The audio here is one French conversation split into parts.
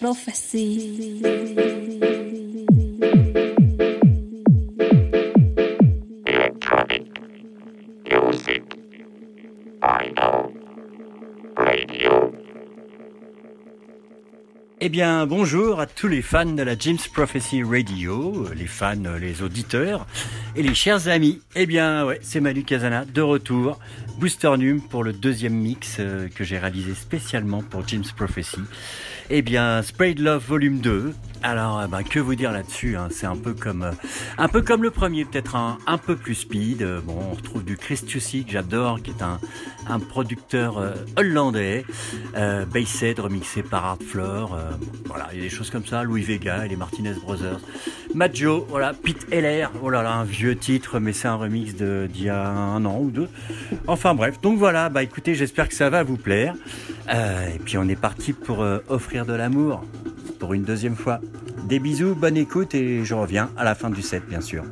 Prophecy. radio. Eh bien, bonjour à tous les fans de la James Prophecy Radio, les fans, les auditeurs et les chers amis. Eh bien, ouais, c'est Manu Casana de retour, Booster Num pour le deuxième mix euh, que j'ai réalisé spécialement pour James Prophecy. Eh bien, Sprayed Love Volume 2. Alors, euh, ben, que vous dire là-dessus hein, C'est un peu comme, euh, un peu comme le premier, peut-être un, un peu plus speed. Euh, Bon, on retrouve du Chris Tussi que j'adore, qui est un, un producteur hollandais, euh, Basshead remixé par Art Floor. euh, voilà, il y a des choses comme ça. Louis Vega et les Martinez Brothers. Majo, voilà, Pete Heller. Oh là là, un vieux titre, mais c'est un remix d'il y a un an ou deux. Enfin bref, donc voilà. Bah écoutez, j'espère que ça va vous plaire. Et puis on est parti pour offrir de l'amour pour une deuxième fois. Des bisous, bonne écoute et je reviens à la fin du set, bien sûr.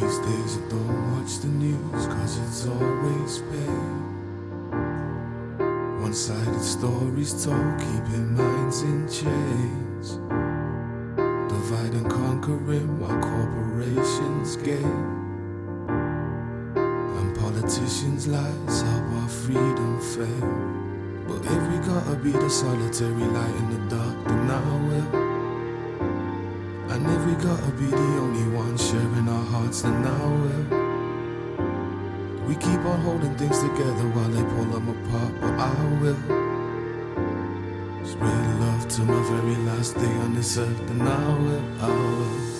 These days I don't watch the news cause it's always bad. One-sided stories told, keeping minds in chains. Divide and conquering while corporations gain. And politicians lies help our freedom fail. But if we gotta be the solitary light in the dark then I will. And if we gotta be the only ones sharing our hearts, and now we keep on holding things together while they pull them apart, but I will spread love to my very last day on this earth, and I will, I will.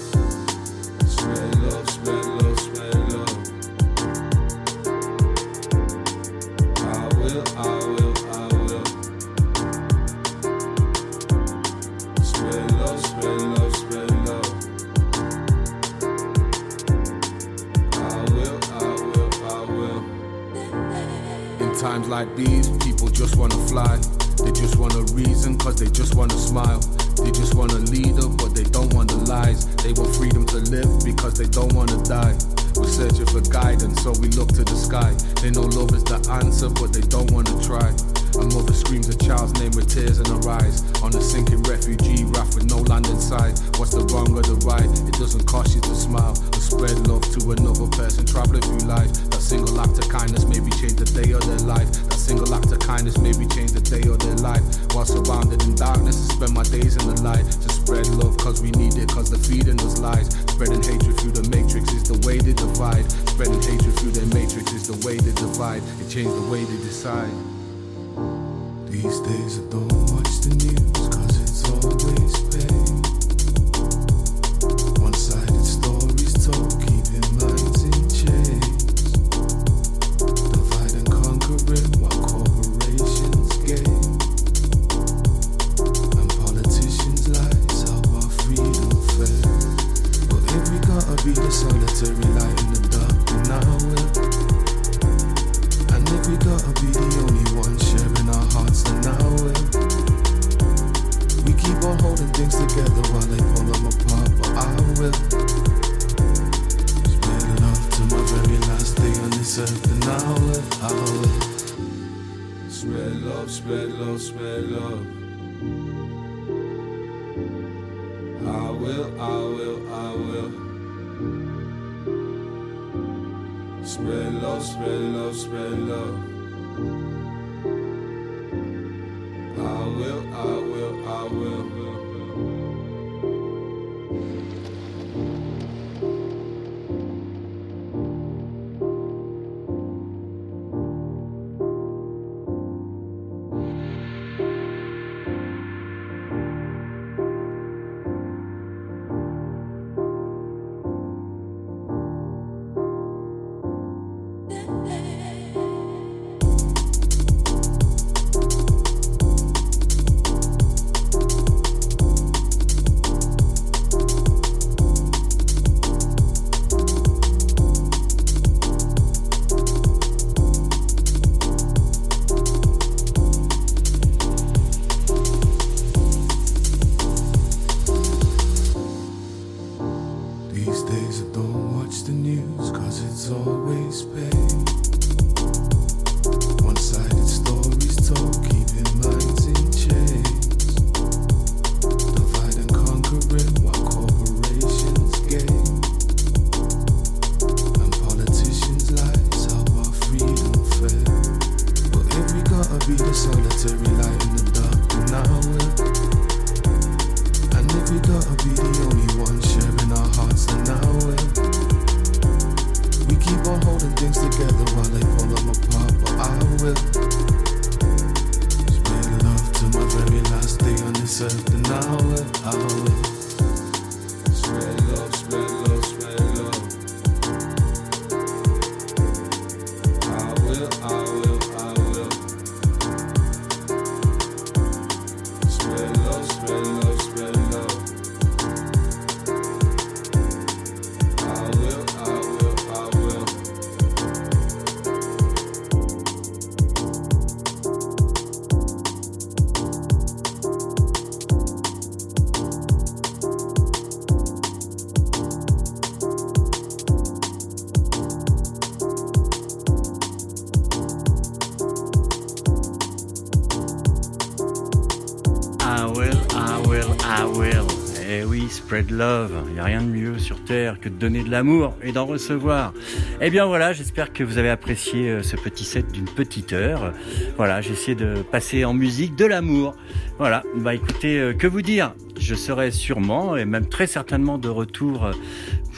Spread love. Il n'y a rien de mieux sur Terre que de donner de l'amour et d'en recevoir. Eh bien voilà, j'espère que vous avez apprécié euh, ce petit set d'une petite heure. Voilà, j'ai essayé de passer en musique de l'amour. Voilà, bah écoutez, euh, que vous dire? Je serai sûrement et même très certainement de retour euh,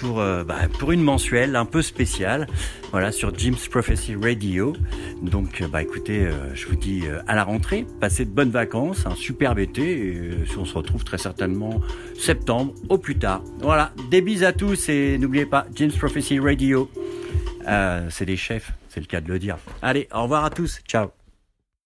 pour, bah, pour une mensuelle un peu spéciale. Voilà, sur Jim's Prophecy Radio. Donc, euh, bah écoutez, euh, je vous dis euh, à la rentrée, passez de bonnes vacances, un superbe été, et euh, on se retrouve très certainement septembre au plus tard. Voilà, des bises à tous et n'oubliez pas, Jim's Prophecy Radio, c'est des chefs, c'est le cas de le dire. Allez, au revoir à tous, ciao